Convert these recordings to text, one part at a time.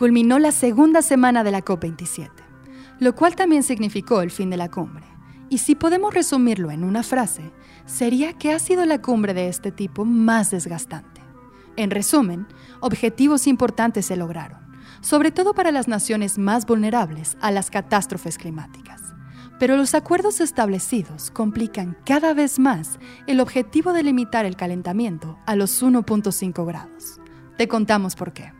culminó la segunda semana de la COP27, lo cual también significó el fin de la cumbre. Y si podemos resumirlo en una frase, sería que ha sido la cumbre de este tipo más desgastante. En resumen, objetivos importantes se lograron, sobre todo para las naciones más vulnerables a las catástrofes climáticas. Pero los acuerdos establecidos complican cada vez más el objetivo de limitar el calentamiento a los 1.5 grados. Te contamos por qué.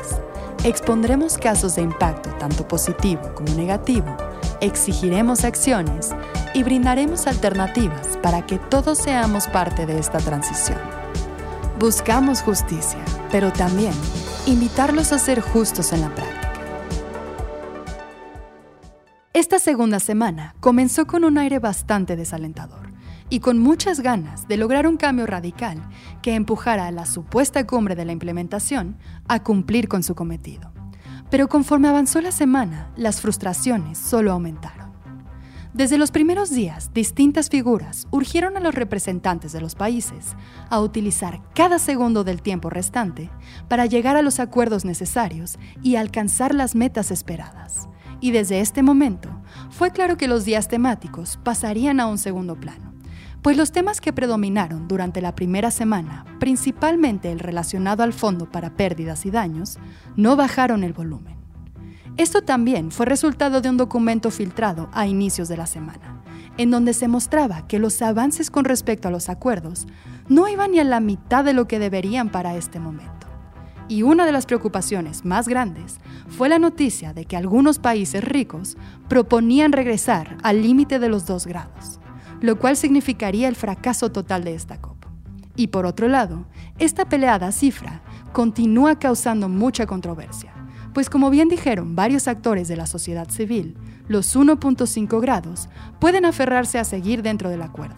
Expondremos casos de impacto tanto positivo como negativo, exigiremos acciones y brindaremos alternativas para que todos seamos parte de esta transición. Buscamos justicia, pero también invitarlos a ser justos en la práctica. Esta segunda semana comenzó con un aire bastante desalentador y con muchas ganas de lograr un cambio radical que empujara a la supuesta cumbre de la implementación a cumplir con su cometido. Pero conforme avanzó la semana, las frustraciones solo aumentaron. Desde los primeros días, distintas figuras urgieron a los representantes de los países a utilizar cada segundo del tiempo restante para llegar a los acuerdos necesarios y alcanzar las metas esperadas. Y desde este momento, fue claro que los días temáticos pasarían a un segundo plano pues los temas que predominaron durante la primera semana, principalmente el relacionado al Fondo para Pérdidas y Daños, no bajaron el volumen. Esto también fue resultado de un documento filtrado a inicios de la semana, en donde se mostraba que los avances con respecto a los acuerdos no iban ni a la mitad de lo que deberían para este momento. Y una de las preocupaciones más grandes fue la noticia de que algunos países ricos proponían regresar al límite de los dos grados lo cual significaría el fracaso total de esta COP. Y por otro lado, esta peleada cifra continúa causando mucha controversia, pues como bien dijeron varios actores de la sociedad civil, los 1.5 grados pueden aferrarse a seguir dentro del acuerdo,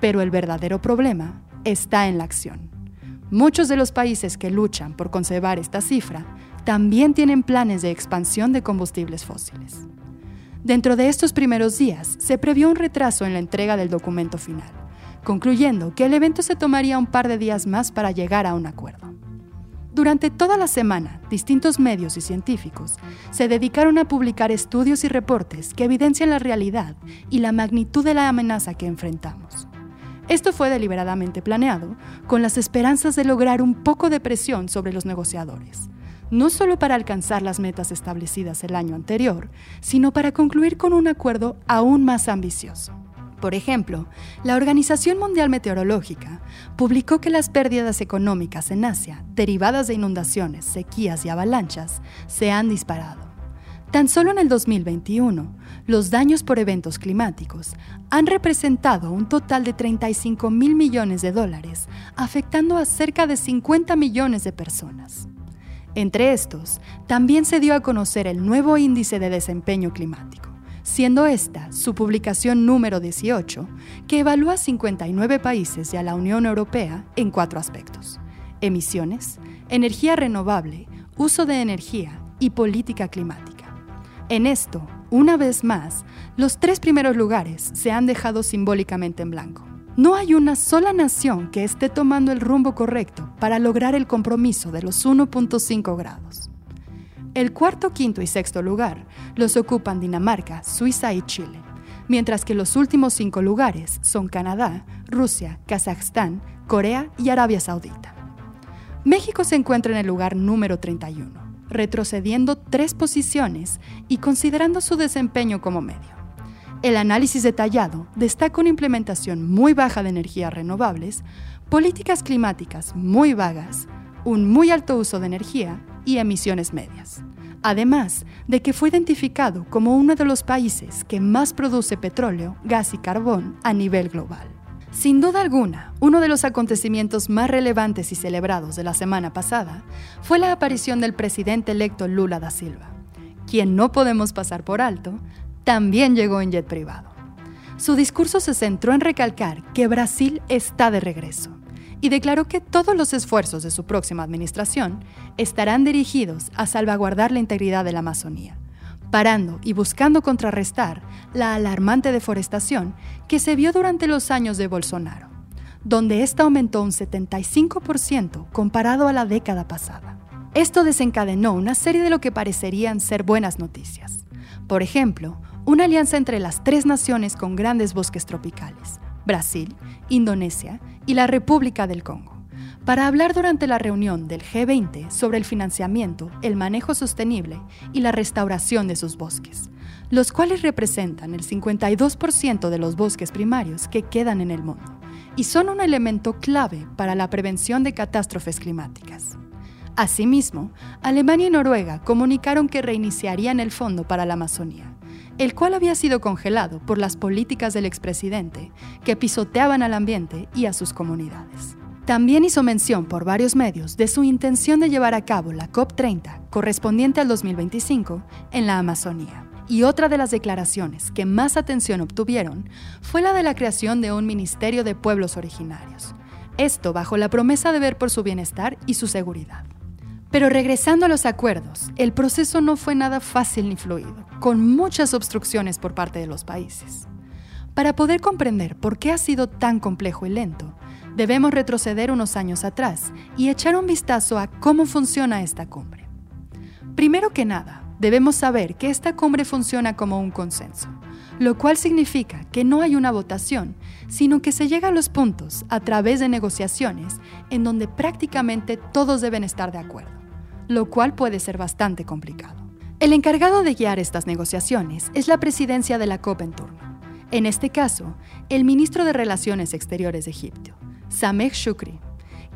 pero el verdadero problema está en la acción. Muchos de los países que luchan por conservar esta cifra también tienen planes de expansión de combustibles fósiles. Dentro de estos primeros días se previó un retraso en la entrega del documento final, concluyendo que el evento se tomaría un par de días más para llegar a un acuerdo. Durante toda la semana, distintos medios y científicos se dedicaron a publicar estudios y reportes que evidencian la realidad y la magnitud de la amenaza que enfrentamos. Esto fue deliberadamente planeado con las esperanzas de lograr un poco de presión sobre los negociadores, no solo para alcanzar las metas establecidas el año anterior, sino para concluir con un acuerdo aún más ambicioso. Por ejemplo, la Organización Mundial Meteorológica publicó que las pérdidas económicas en Asia, derivadas de inundaciones, sequías y avalanchas, se han disparado. Tan solo en el 2021, los daños por eventos climáticos han representado un total de 35 mil millones de dólares, afectando a cerca de 50 millones de personas. Entre estos, también se dio a conocer el nuevo índice de desempeño climático, siendo esta su publicación número 18, que evalúa 59 países y a la Unión Europea en cuatro aspectos. Emisiones, energía renovable, uso de energía y política climática. En esto, una vez más, los tres primeros lugares se han dejado simbólicamente en blanco. No hay una sola nación que esté tomando el rumbo correcto para lograr el compromiso de los 1.5 grados. El cuarto, quinto y sexto lugar los ocupan Dinamarca, Suiza y Chile, mientras que los últimos cinco lugares son Canadá, Rusia, Kazajstán, Corea y Arabia Saudita. México se encuentra en el lugar número 31, retrocediendo tres posiciones y considerando su desempeño como medio. El análisis detallado destaca una implementación muy baja de energías renovables, políticas climáticas muy vagas, un muy alto uso de energía y emisiones medias. Además de que fue identificado como uno de los países que más produce petróleo, gas y carbón a nivel global. Sin duda alguna, uno de los acontecimientos más relevantes y celebrados de la semana pasada fue la aparición del presidente electo Lula da Silva, quien no podemos pasar por alto, también llegó en jet privado. Su discurso se centró en recalcar que Brasil está de regreso y declaró que todos los esfuerzos de su próxima administración estarán dirigidos a salvaguardar la integridad de la Amazonía, parando y buscando contrarrestar la alarmante deforestación que se vio durante los años de Bolsonaro, donde ésta aumentó un 75% comparado a la década pasada. Esto desencadenó una serie de lo que parecerían ser buenas noticias. Por ejemplo, una alianza entre las tres naciones con grandes bosques tropicales, Brasil, Indonesia y la República del Congo, para hablar durante la reunión del G20 sobre el financiamiento, el manejo sostenible y la restauración de sus bosques, los cuales representan el 52% de los bosques primarios que quedan en el mundo y son un elemento clave para la prevención de catástrofes climáticas. Asimismo, Alemania y Noruega comunicaron que reiniciarían el Fondo para la Amazonía, el cual había sido congelado por las políticas del expresidente que pisoteaban al ambiente y a sus comunidades. También hizo mención por varios medios de su intención de llevar a cabo la COP30, correspondiente al 2025, en la Amazonía. Y otra de las declaraciones que más atención obtuvieron fue la de la creación de un Ministerio de Pueblos Originarios. Esto bajo la promesa de ver por su bienestar y su seguridad. Pero regresando a los acuerdos, el proceso no fue nada fácil ni fluido, con muchas obstrucciones por parte de los países. Para poder comprender por qué ha sido tan complejo y lento, debemos retroceder unos años atrás y echar un vistazo a cómo funciona esta cumbre. Primero que nada, debemos saber que esta cumbre funciona como un consenso, lo cual significa que no hay una votación, sino que se llega a los puntos a través de negociaciones en donde prácticamente todos deben estar de acuerdo lo cual puede ser bastante complicado. El encargado de guiar estas negociaciones es la presidencia de la COP en turno. En este caso, el ministro de Relaciones Exteriores de Egipto, Sameh Shukri,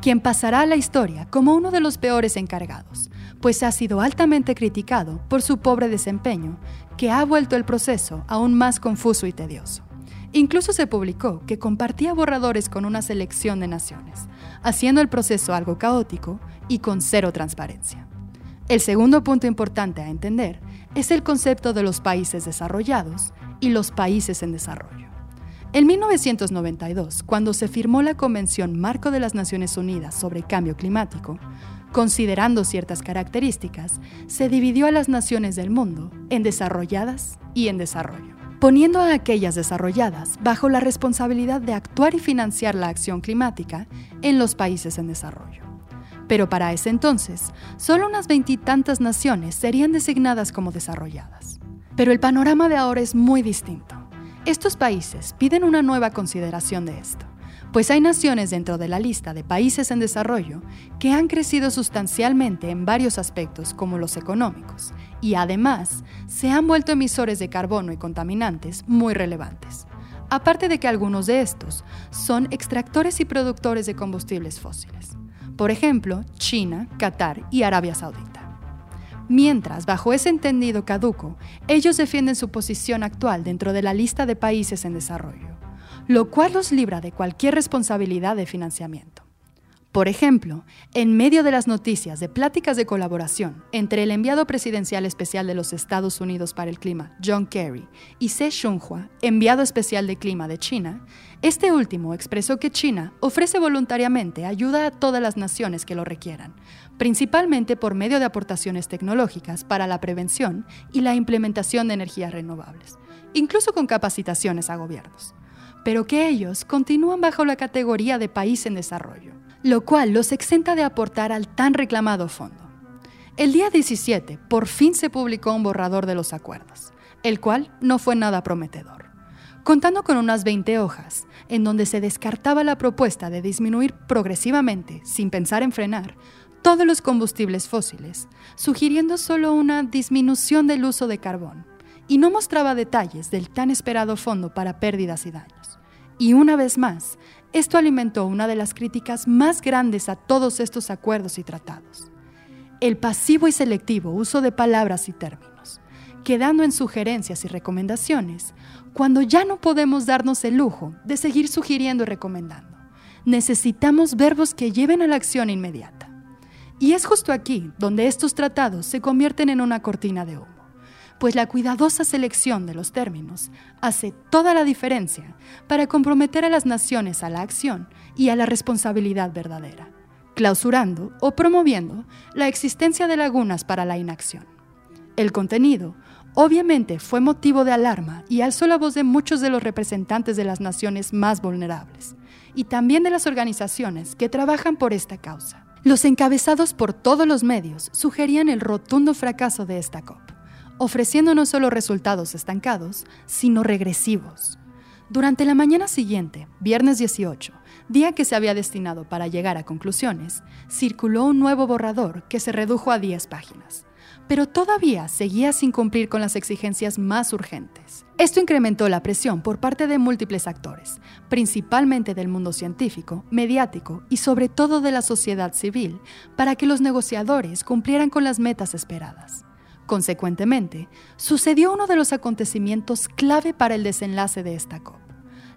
quien pasará a la historia como uno de los peores encargados, pues ha sido altamente criticado por su pobre desempeño, que ha vuelto el proceso aún más confuso y tedioso. Incluso se publicó que compartía borradores con una selección de naciones, haciendo el proceso algo caótico y con cero transparencia. El segundo punto importante a entender es el concepto de los países desarrollados y los países en desarrollo. En 1992, cuando se firmó la Convención Marco de las Naciones Unidas sobre Cambio Climático, considerando ciertas características, se dividió a las naciones del mundo en desarrolladas y en desarrollo, poniendo a aquellas desarrolladas bajo la responsabilidad de actuar y financiar la acción climática en los países en desarrollo pero para ese entonces, solo unas veintitantas naciones serían designadas como desarrolladas. Pero el panorama de ahora es muy distinto. Estos países piden una nueva consideración de esto, pues hay naciones dentro de la lista de países en desarrollo que han crecido sustancialmente en varios aspectos como los económicos, y además se han vuelto emisores de carbono y contaminantes muy relevantes aparte de que algunos de estos son extractores y productores de combustibles fósiles por ejemplo, China, Qatar y Arabia Saudita. Mientras, bajo ese entendido caduco, ellos defienden su posición actual dentro de la lista de países en desarrollo, lo cual los libra de cualquier responsabilidad de financiamiento. Por ejemplo, en medio de las noticias de pláticas de colaboración entre el enviado presidencial especial de los Estados Unidos para el Clima, John Kerry, y Se Shunhua, enviado especial de Clima de China, este último expresó que China ofrece voluntariamente ayuda a todas las naciones que lo requieran, principalmente por medio de aportaciones tecnológicas para la prevención y la implementación de energías renovables, incluso con capacitaciones a gobiernos, pero que ellos continúan bajo la categoría de país en desarrollo lo cual los exenta de aportar al tan reclamado fondo. El día 17 por fin se publicó un borrador de los acuerdos, el cual no fue nada prometedor, contando con unas 20 hojas, en donde se descartaba la propuesta de disminuir progresivamente, sin pensar en frenar, todos los combustibles fósiles, sugiriendo solo una disminución del uso de carbón, y no mostraba detalles del tan esperado fondo para pérdidas y daños. Y una vez más, esto alimentó una de las críticas más grandes a todos estos acuerdos y tratados. El pasivo y selectivo uso de palabras y términos, quedando en sugerencias y recomendaciones, cuando ya no podemos darnos el lujo de seguir sugiriendo y recomendando. Necesitamos verbos que lleven a la acción inmediata. Y es justo aquí donde estos tratados se convierten en una cortina de humo, pues la cuidadosa selección de los términos hace toda la diferencia para comprometer a las naciones a la acción y a la responsabilidad verdadera, clausurando o promoviendo la existencia de lagunas para la inacción. El contenido obviamente fue motivo de alarma y alzó la voz de muchos de los representantes de las naciones más vulnerables y también de las organizaciones que trabajan por esta causa. Los encabezados por todos los medios sugerían el rotundo fracaso de esta COP, ofreciendo no solo resultados estancados, sino regresivos. Durante la mañana siguiente, viernes 18, día que se había destinado para llegar a conclusiones, circuló un nuevo borrador que se redujo a 10 páginas pero todavía seguía sin cumplir con las exigencias más urgentes. Esto incrementó la presión por parte de múltiples actores, principalmente del mundo científico, mediático y sobre todo de la sociedad civil, para que los negociadores cumplieran con las metas esperadas. Consecuentemente, sucedió uno de los acontecimientos clave para el desenlace de esta COP.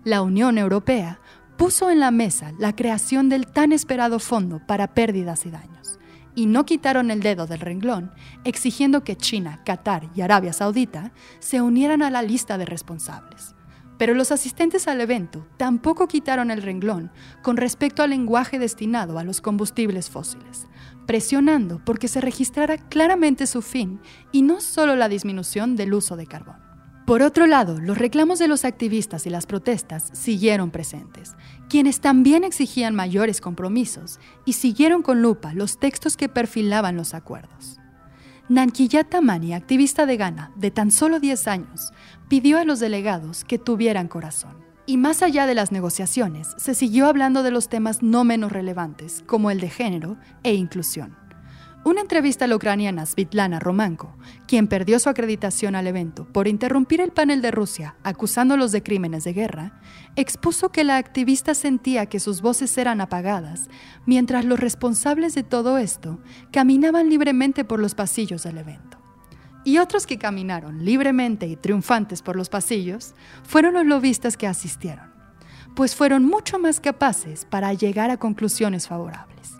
La Unión Europea puso en la mesa la creación del tan esperado Fondo para Pérdidas y Daños y no quitaron el dedo del renglón, exigiendo que China, Qatar y Arabia Saudita se unieran a la lista de responsables. Pero los asistentes al evento tampoco quitaron el renglón con respecto al lenguaje destinado a los combustibles fósiles, presionando porque se registrara claramente su fin y no solo la disminución del uso de carbón. Por otro lado, los reclamos de los activistas y las protestas siguieron presentes, quienes también exigían mayores compromisos y siguieron con lupa los textos que perfilaban los acuerdos. Nankiyata Mani, activista de Ghana de tan solo 10 años, pidió a los delegados que tuvieran corazón. Y más allá de las negociaciones, se siguió hablando de los temas no menos relevantes, como el de género e inclusión. Una entrevista a la ucraniana Svitlana Romanko, quien perdió su acreditación al evento por interrumpir el panel de Rusia acusándolos de crímenes de guerra, expuso que la activista sentía que sus voces eran apagadas, mientras los responsables de todo esto caminaban libremente por los pasillos del evento. Y otros que caminaron libremente y triunfantes por los pasillos fueron los lobistas que asistieron, pues fueron mucho más capaces para llegar a conclusiones favorables.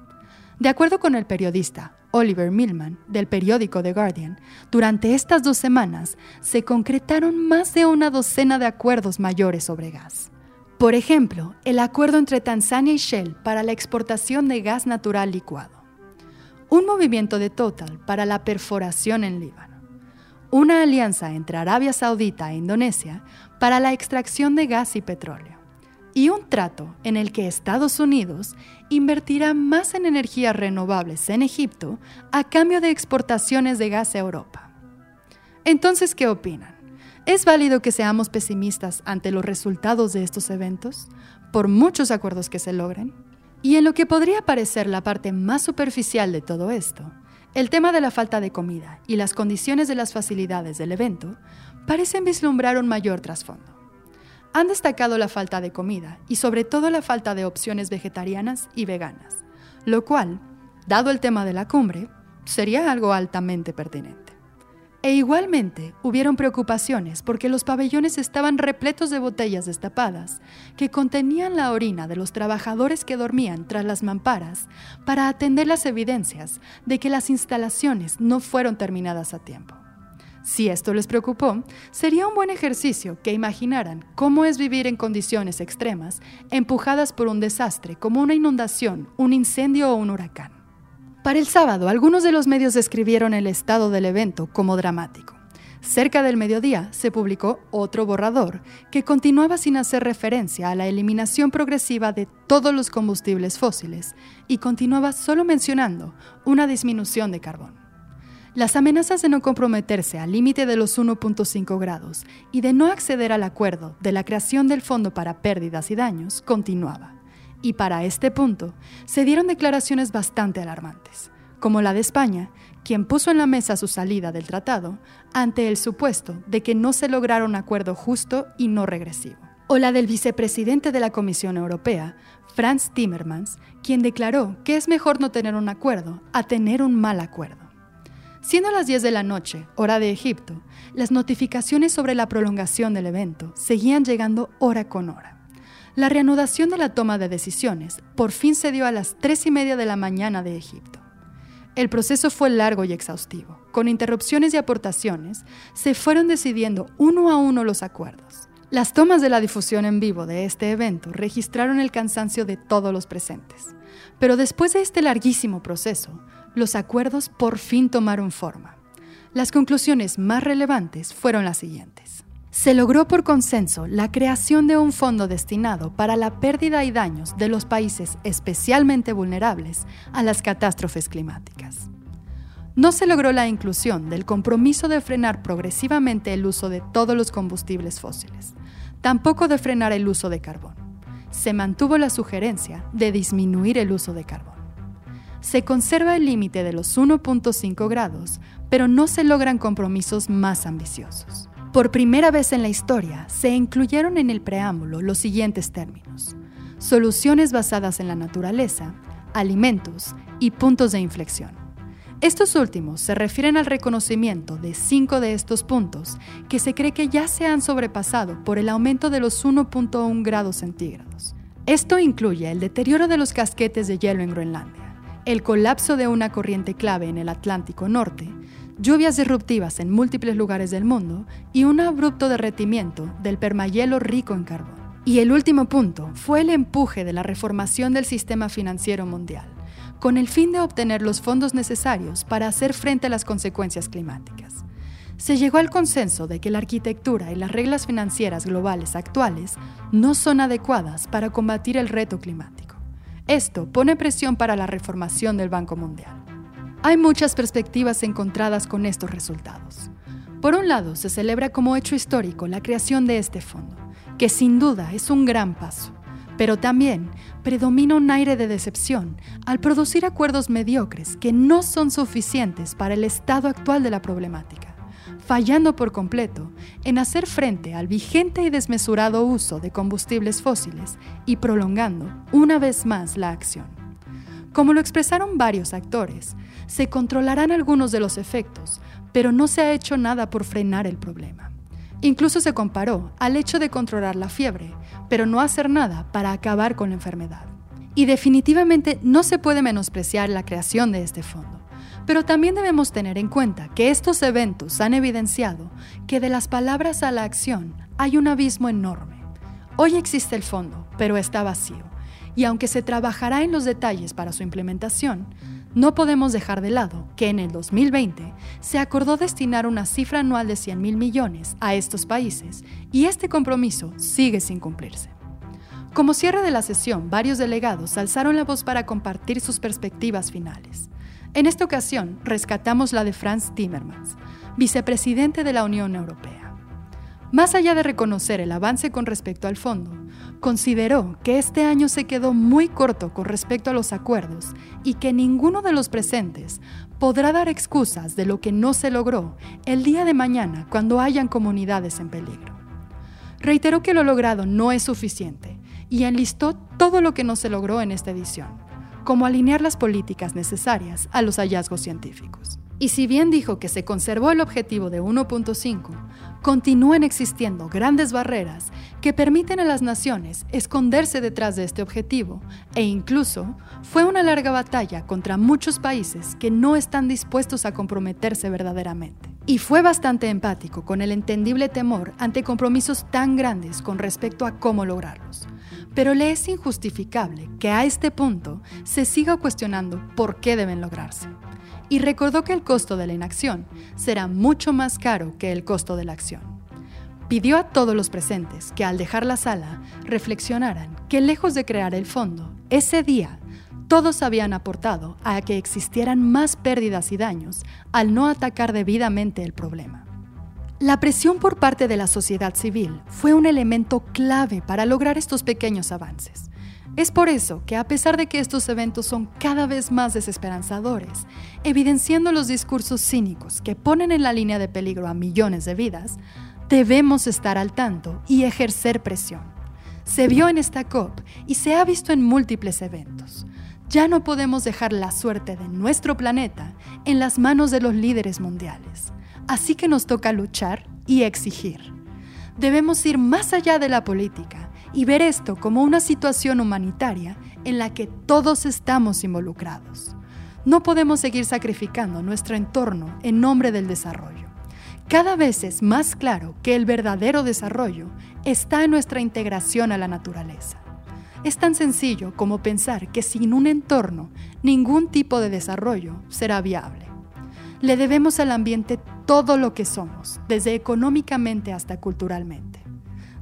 De acuerdo con el periodista Oliver Millman, del periódico The Guardian, durante estas dos semanas se concretaron más de una docena de acuerdos mayores sobre gas. Por ejemplo, el acuerdo entre Tanzania y Shell para la exportación de gas natural licuado, un movimiento de Total para la perforación en Líbano, una alianza entre Arabia Saudita e Indonesia para la extracción de gas y petróleo y un trato en el que Estados Unidos invertirá más en energías renovables en Egipto a cambio de exportaciones de gas a Europa. Entonces, ¿qué opinan? ¿Es válido que seamos pesimistas ante los resultados de estos eventos, por muchos acuerdos que se logren? Y en lo que podría parecer la parte más superficial de todo esto, el tema de la falta de comida y las condiciones de las facilidades del evento parecen vislumbrar un mayor trasfondo han destacado la falta de comida y sobre todo la falta de opciones vegetarianas y veganas, lo cual, dado el tema de la cumbre, sería algo altamente pertinente. E igualmente hubieron preocupaciones porque los pabellones estaban repletos de botellas destapadas que contenían la orina de los trabajadores que dormían tras las mamparas para atender las evidencias de que las instalaciones no fueron terminadas a tiempo. Si esto les preocupó, sería un buen ejercicio que imaginaran cómo es vivir en condiciones extremas, empujadas por un desastre como una inundación, un incendio o un huracán. Para el sábado, algunos de los medios describieron el estado del evento como dramático. Cerca del mediodía se publicó otro borrador que continuaba sin hacer referencia a la eliminación progresiva de todos los combustibles fósiles y continuaba solo mencionando una disminución de carbón. Las amenazas de no comprometerse al límite de los 1.5 grados y de no acceder al acuerdo de la creación del Fondo para Pérdidas y Daños continuaba. Y para este punto se dieron declaraciones bastante alarmantes, como la de España, quien puso en la mesa su salida del tratado ante el supuesto de que no se lograra un acuerdo justo y no regresivo. O la del vicepresidente de la Comisión Europea, Franz Timmermans, quien declaró que es mejor no tener un acuerdo a tener un mal acuerdo Siendo las 10 de la noche, hora de Egipto, las notificaciones sobre la prolongación del evento seguían llegando hora con hora. La reanudación de la toma de decisiones por fin se dio a las 3 y media de la mañana de Egipto. El proceso fue largo y exhaustivo. Con interrupciones y aportaciones, se fueron decidiendo uno a uno los acuerdos. Las tomas de la difusión en vivo de este evento registraron el cansancio de todos los presentes. Pero después de este larguísimo proceso, los acuerdos por fin tomaron forma. Las conclusiones más relevantes fueron las siguientes. Se logró por consenso la creación de un fondo destinado para la pérdida y daños de los países especialmente vulnerables a las catástrofes climáticas. No se logró la inclusión del compromiso de frenar progresivamente el uso de todos los combustibles fósiles, tampoco de frenar el uso de carbón. Se mantuvo la sugerencia de disminuir el uso de carbón. Se conserva el límite de los 1.5 grados, pero no se logran compromisos más ambiciosos. Por primera vez en la historia, se incluyeron en el preámbulo los siguientes términos. Soluciones basadas en la naturaleza, alimentos y puntos de inflexión. Estos últimos se refieren al reconocimiento de cinco de estos puntos que se cree que ya se han sobrepasado por el aumento de los 1.1 grados centígrados. Esto incluye el deterioro de los casquetes de hielo en Groenlandia, el colapso de una corriente clave en el Atlántico Norte, lluvias disruptivas en múltiples lugares del mundo y un abrupto derretimiento del permahielo rico en carbón. Y el último punto fue el empuje de la reformación del sistema financiero mundial, con el fin de obtener los fondos necesarios para hacer frente a las consecuencias climáticas. Se llegó al consenso de que la arquitectura y las reglas financieras globales actuales no son adecuadas para combatir el reto climático. Esto pone presión para la reformación del Banco Mundial. Hay muchas perspectivas encontradas con estos resultados. Por un lado, se celebra como hecho histórico la creación de este fondo, que sin duda es un gran paso, pero también predomina un aire de decepción al producir acuerdos mediocres que no son suficientes para el estado actual de la problemática, fallando por completo en hacer frente al vigente y desmesurado uso de combustibles fósiles y prolongando una vez más la acción. Como lo expresaron varios actores, se controlarán algunos de los efectos, pero no se ha hecho nada por frenar el problema. Incluso se comparó al hecho de controlar la fiebre, pero no hacer nada para acabar con la enfermedad. Y definitivamente no se puede menospreciar la creación de este fondo. Pero también debemos tener en cuenta que estos eventos han evidenciado que de las palabras a la acción hay un abismo enorme. Hoy existe el fondo, pero está vacío. Y aunque se trabajará en los detalles para su implementación, no podemos dejar de lado que en el 2020 se acordó destinar una cifra anual de 100 mil millones a estos países y este compromiso sigue sin cumplirse. Como cierre de la sesión, varios delegados alzaron la voz para compartir sus perspectivas finales. En esta ocasión, rescatamos la de Franz Timmermans, vicepresidente de la Unión Europea. Más allá de reconocer el avance con respecto al fondo, consideró que este año se quedó muy corto con respecto a los acuerdos y que ninguno de los presentes podrá dar excusas de lo que no se logró el día de mañana cuando hayan comunidades en peligro. Reiteró que lo logrado no es suficiente y enlistó todo lo que no se logró en esta edición, como alinear las políticas necesarias a los hallazgos científicos. Y si bien dijo que se conservó el objetivo de 1.5, continúan existiendo grandes barreras que permiten a las naciones esconderse detrás de este objetivo e incluso fue una larga batalla contra muchos países que no están dispuestos a comprometerse verdaderamente. Y fue bastante empático con el entendible temor ante compromisos tan grandes con respecto a cómo lograrlos. Pero le es injustificable que a este punto se siga cuestionando por qué deben lograrse y recordó que el costo de la inacción será mucho más caro que el costo de la acción. Pidió a todos los presentes que al dejar la sala reflexionaran que lejos de crear el fondo, ese día todos habían aportado a que existieran más pérdidas y daños al no atacar debidamente el problema. La presión por parte de la sociedad civil fue un elemento clave para lograr estos pequeños avances. Es por eso que a pesar de que estos eventos son cada vez más desesperanzadores, evidenciando los discursos cínicos que ponen en la línea de peligro a millones de vidas, debemos estar al tanto y ejercer presión. Se vio en esta COP y se ha visto en múltiples eventos. Ya no podemos dejar la suerte de nuestro planeta en las manos de los líderes mundiales. Así que nos toca luchar y exigir. Debemos ir más allá de la política y ver esto como una situación humanitaria en la que todos estamos involucrados. No podemos seguir sacrificando nuestro entorno en nombre del desarrollo. Cada vez es más claro que el verdadero desarrollo está en nuestra integración a la naturaleza. Es tan sencillo como pensar que sin un entorno ningún tipo de desarrollo será viable. Le debemos al ambiente todo lo que somos, desde económicamente hasta culturalmente.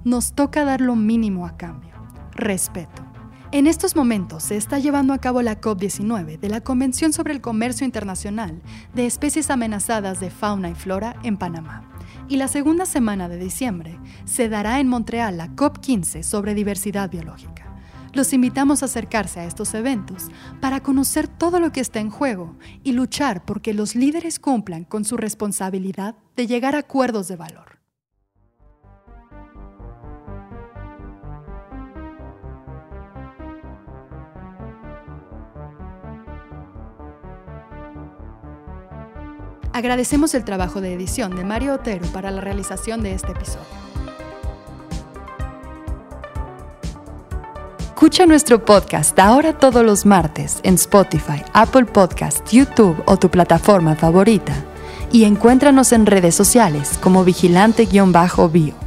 Nos toca dar lo mínimo a cambio, respeto. En estos momentos se está llevando a cabo la COP19 de la Convención sobre el Comercio Internacional de Especies Amenazadas de Fauna y Flora en Panamá. Y la segunda semana de diciembre se dará en Montreal la COP15 sobre diversidad biológica. Los invitamos a acercarse a estos eventos para conocer todo lo que está en juego y luchar porque los líderes cumplan con su responsabilidad de llegar a acuerdos de valor. Agradecemos el trabajo de edición de Mario Otero para la realización de este episodio. Escucha nuestro podcast ahora todos los martes en Spotify, Apple Podcast, YouTube o tu plataforma favorita. Y encuéntranos en redes sociales como vigilante-bio.